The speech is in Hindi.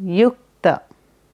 युक्त